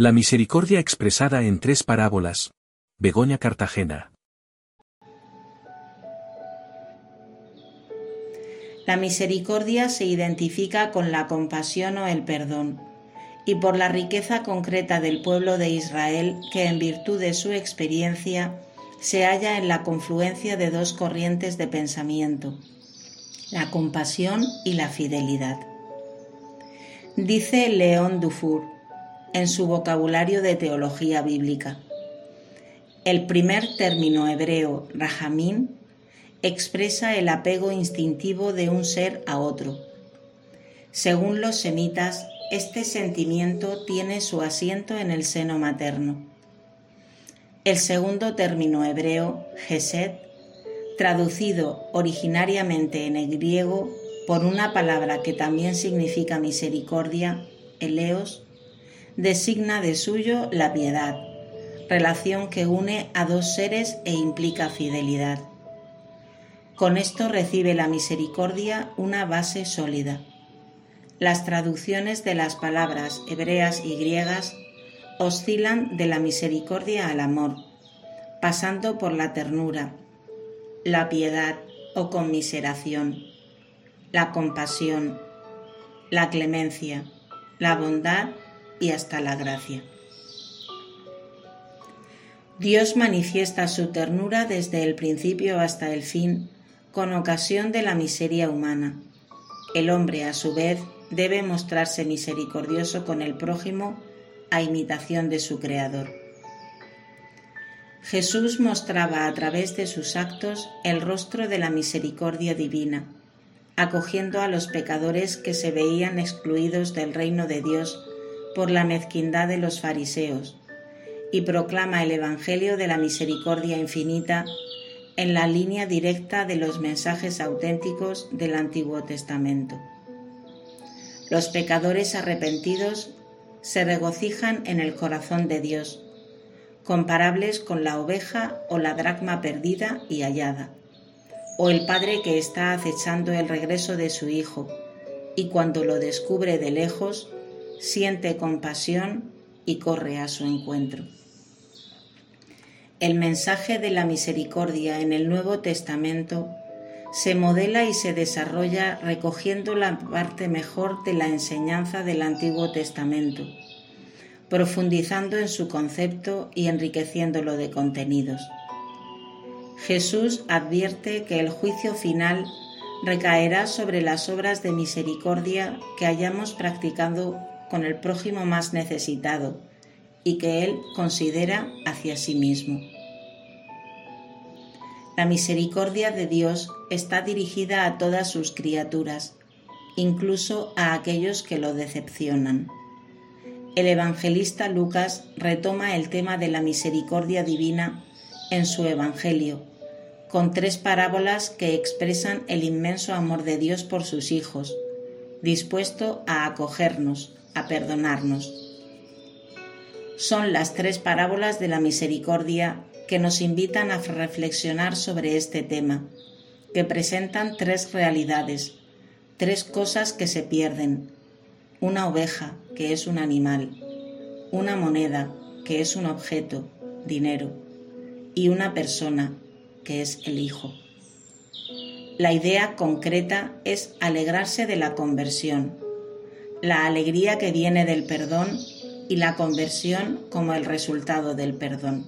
La misericordia expresada en tres parábolas. Begoña Cartagena. La misericordia se identifica con la compasión o el perdón, y por la riqueza concreta del pueblo de Israel que en virtud de su experiencia se halla en la confluencia de dos corrientes de pensamiento, la compasión y la fidelidad. Dice León Dufour en su vocabulario de teología bíblica. El primer término hebreo, rahamín, expresa el apego instintivo de un ser a otro. Según los semitas, este sentimiento tiene su asiento en el seno materno. El segundo término hebreo, gesed, traducido originariamente en el griego por una palabra que también significa misericordia, eleos, designa de suyo la piedad, relación que une a dos seres e implica fidelidad. Con esto recibe la misericordia una base sólida. Las traducciones de las palabras hebreas y griegas oscilan de la misericordia al amor, pasando por la ternura, la piedad o conmiseración la compasión, la clemencia, la bondad y hasta la gracia. Dios manifiesta su ternura desde el principio hasta el fin con ocasión de la miseria humana. El hombre, a su vez, debe mostrarse misericordioso con el prójimo a imitación de su Creador. Jesús mostraba a través de sus actos el rostro de la misericordia divina acogiendo a los pecadores que se veían excluidos del reino de Dios por la mezquindad de los fariseos, y proclama el Evangelio de la misericordia infinita en la línea directa de los mensajes auténticos del Antiguo Testamento. Los pecadores arrepentidos se regocijan en el corazón de Dios, comparables con la oveja o la dracma perdida y hallada o el padre que está acechando el regreso de su hijo y cuando lo descubre de lejos, siente compasión y corre a su encuentro. El mensaje de la misericordia en el Nuevo Testamento se modela y se desarrolla recogiendo la parte mejor de la enseñanza del Antiguo Testamento, profundizando en su concepto y enriqueciéndolo de contenidos. Jesús advierte que el juicio final recaerá sobre las obras de misericordia que hayamos practicado con el prójimo más necesitado y que Él considera hacia sí mismo. La misericordia de Dios está dirigida a todas sus criaturas, incluso a aquellos que lo decepcionan. El evangelista Lucas retoma el tema de la misericordia divina en su Evangelio con tres parábolas que expresan el inmenso amor de Dios por sus hijos, dispuesto a acogernos, a perdonarnos. Son las tres parábolas de la misericordia que nos invitan a reflexionar sobre este tema, que presentan tres realidades, tres cosas que se pierden, una oveja, que es un animal, una moneda, que es un objeto, dinero, y una persona, que es el Hijo. La idea concreta es alegrarse de la conversión, la alegría que viene del perdón y la conversión como el resultado del perdón.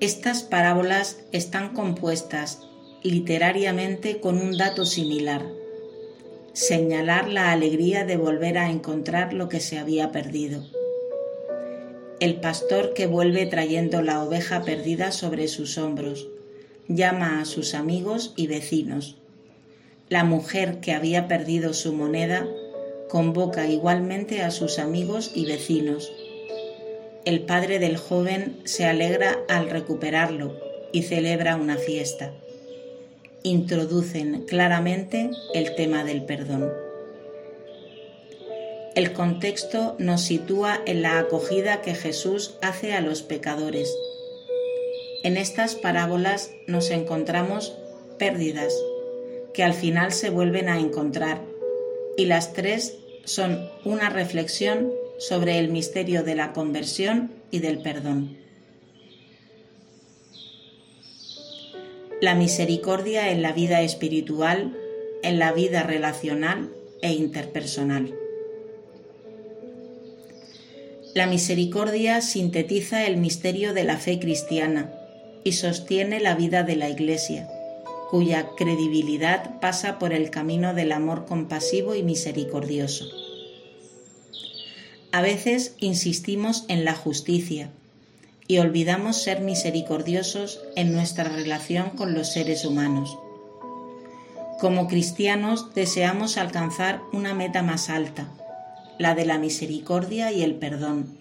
Estas parábolas están compuestas literariamente con un dato similar, señalar la alegría de volver a encontrar lo que se había perdido el pastor que vuelve trayendo la oveja perdida sobre sus hombros. Llama a sus amigos y vecinos. La mujer que había perdido su moneda convoca igualmente a sus amigos y vecinos. El padre del joven se alegra al recuperarlo y celebra una fiesta. Introducen claramente el tema del perdón. El contexto nos sitúa en la acogida que Jesús hace a los pecadores. En estas parábolas nos encontramos pérdidas que al final se vuelven a encontrar y las tres son una reflexión sobre el misterio de la conversión y del perdón. La misericordia en la vida espiritual, en la vida relacional e interpersonal. La misericordia sintetiza el misterio de la fe cristiana y sostiene la vida de la Iglesia, cuya credibilidad pasa por el camino del amor compasivo y misericordioso. A veces insistimos en la justicia y olvidamos ser misericordiosos en nuestra relación con los seres humanos. Como cristianos deseamos alcanzar una meta más alta, la de la misericordia y el perdón,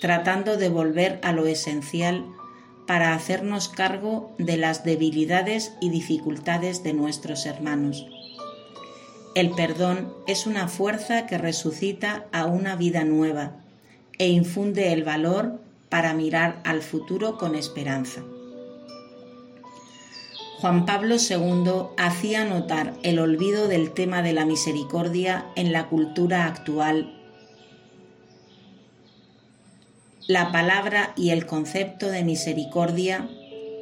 tratando de volver a lo esencial para hacernos cargo de las debilidades y dificultades de nuestros hermanos. El perdón es una fuerza que resucita a una vida nueva e infunde el valor para mirar al futuro con esperanza. Juan Pablo II hacía notar el olvido del tema de la misericordia en la cultura actual. La palabra y el concepto de misericordia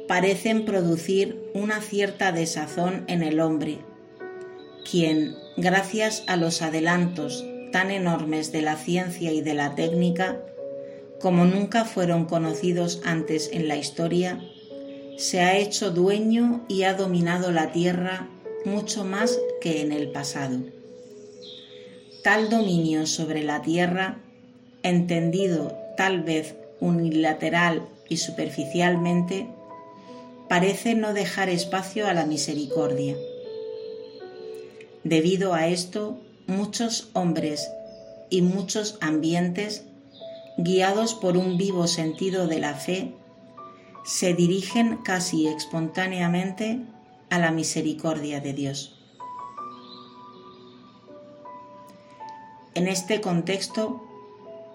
parecen producir una cierta desazón en el hombre quien, gracias a los adelantos tan enormes de la ciencia y de la técnica, como nunca fueron conocidos antes en la historia, se ha hecho dueño y ha dominado la Tierra mucho más que en el pasado. Tal dominio sobre la Tierra, entendido tal vez unilateral y superficialmente, parece no dejar espacio a la misericordia Debido a esto, muchos hombres y muchos ambientes, guiados por un vivo sentido de la fe, se dirigen casi espontáneamente a la misericordia de Dios. En este contexto,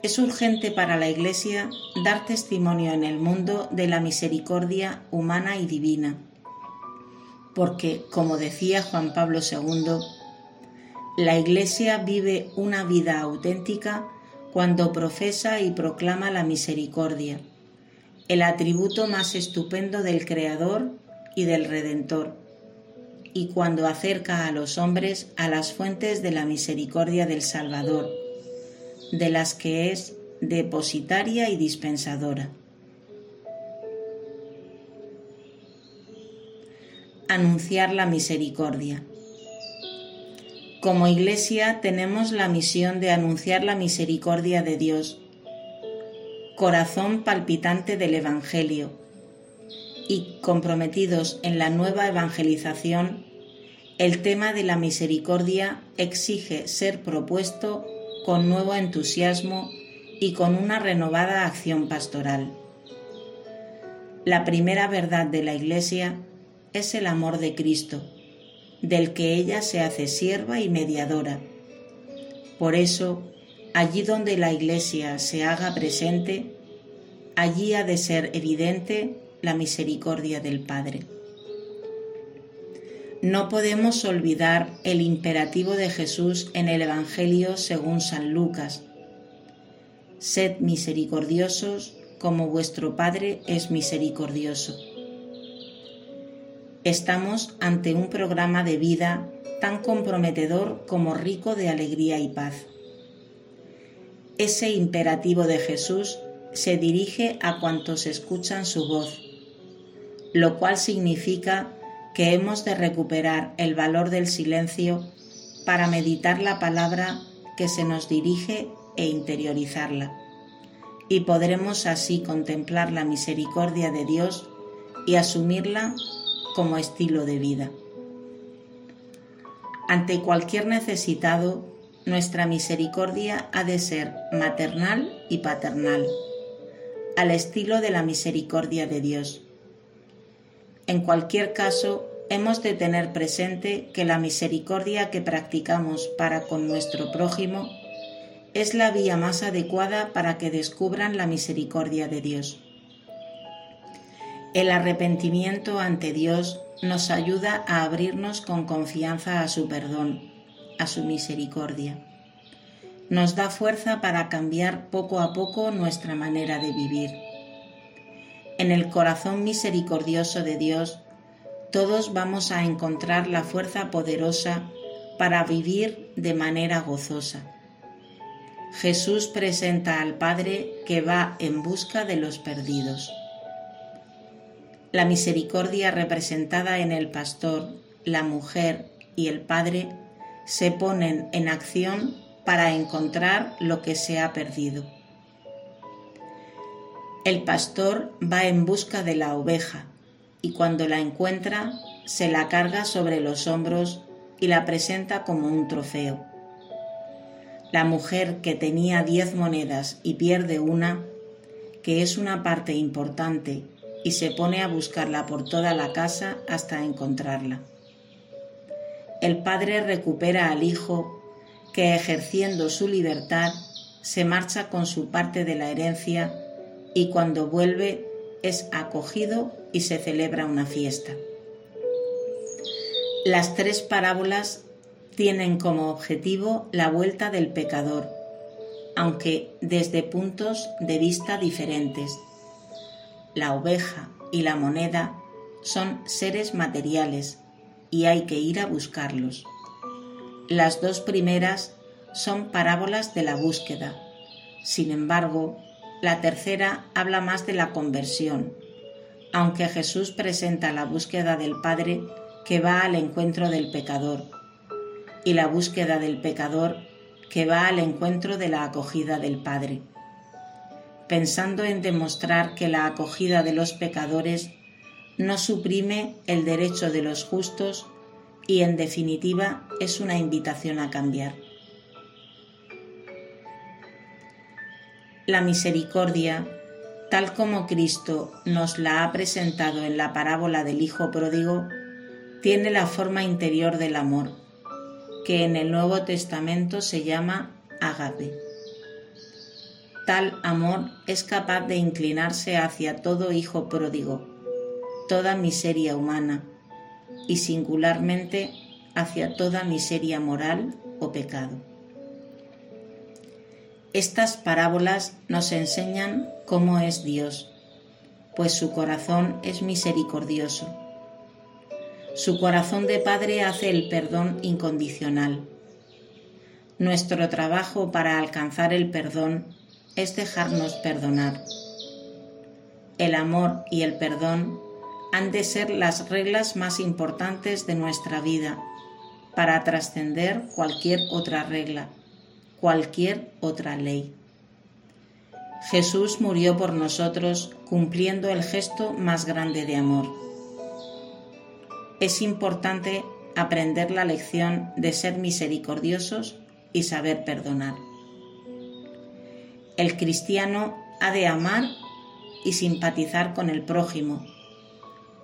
es urgente para la Iglesia dar testimonio en el mundo de la misericordia humana y divina. Porque, como decía Juan Pablo II, la Iglesia vive una vida auténtica cuando profesa y proclama la misericordia, el atributo más estupendo del Creador y del Redentor, y cuando acerca a los hombres a las fuentes de la misericordia del Salvador, de las que es depositaria y dispensadora. anunciar la misericordia. Como iglesia tenemos la misión de anunciar la misericordia de Dios, corazón palpitante del Evangelio, y comprometidos en la nueva evangelización, el tema de la misericordia exige ser propuesto con nuevo entusiasmo y con una renovada acción pastoral. La primera verdad de la Iglesia es el amor de Cristo, del que ella se hace sierva y mediadora. Por eso, allí donde la Iglesia se haga presente, allí ha de ser evidente la misericordia del Padre. No podemos olvidar el imperativo de Jesús en el Evangelio según San Lucas. Sed misericordiosos como vuestro Padre es misericordioso. Estamos ante un programa de vida tan comprometedor como rico de alegría y paz. Ese imperativo de Jesús se dirige a cuantos escuchan su voz, lo cual significa que hemos de recuperar el valor del silencio para meditar la palabra que se nos dirige e interiorizarla, y podremos así contemplar la misericordia de Dios y asumirla como estilo de vida. Ante cualquier necesitado, nuestra misericordia ha de ser maternal y paternal, al estilo de la misericordia de Dios. En cualquier caso, hemos de tener presente que la misericordia que practicamos para con nuestro prójimo es la vía más adecuada para que descubran la misericordia de Dios. El arrepentimiento ante Dios nos ayuda a abrirnos con confianza a su perdón, a su misericordia. nos da fuerza para cambiar poco a poco nuestra manera de vivir. En el corazón misericordioso de Dios, todos vamos a encontrar la fuerza poderosa para vivir de manera gozosa. Jesús presenta al Padre que va en busca de los perdidos. La misericordia representada en el pastor, la mujer y el Padre se ponen en acción para encontrar lo que se ha perdido. El pastor va en busca de la oveja y cuando la encuentra se la carga sobre los hombros y la presenta como un trofeo. La mujer que tenía diez monedas y pierde una, que es una parte importante, y se pone a buscarla por toda la casa hasta encontrarla. El padre recupera al hijo que ejerciendo su libertad se marcha con su parte de la herencia y cuando vuelve es acogido y se celebra una fiesta. Las tres parábolas tienen como objetivo la vuelta del pecador, aunque desde puntos de vista diferentes. La oveja y la moneda son seres materiales y hay que ir a buscarlos. Las dos primeras son parábolas de la búsqueda. Sin embargo, la tercera habla más de la conversión, aunque Jesús presenta la búsqueda del Padre que va al encuentro del pecador y la búsqueda del pecador que va al encuentro de la acogida del Padre, pensando en demostrar que la acogida de los pecadores no suprime el derecho de los justos y en definitiva es una invitación a cambiar. La misericordia, tal como Cristo nos la ha presentado en la parábola del Hijo Pródigo, tiene la forma interior del amor, que en el Nuevo Testamento se llama agape. Tal amor es capaz de inclinarse hacia todo hijo pródigo, toda miseria humana y singularmente hacia toda miseria moral o pecado. Estas parábolas nos enseñan cómo es Dios, pues su corazón es misericordioso. Su corazón de Padre hace el perdón incondicional. Nuestro trabajo para alcanzar el perdón es dejarnos perdonar. El amor y el perdón han de ser las reglas más importantes de nuestra vida para trascender cualquier otra regla, cualquier otra ley. Jesús murió por nosotros cumpliendo el gesto más grande de amor. Es importante aprender la lección de ser misericordiosos y saber perdonar. El cristiano ha de amar y simpatizar con el prójimo,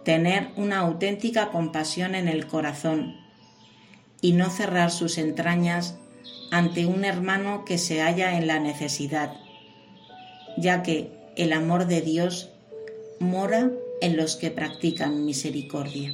tener una auténtica compasión en el corazón y no cerrar sus entrañas ante un hermano que se halla en la necesidad, ya que el amor de Dios mora en los que practican misericordia.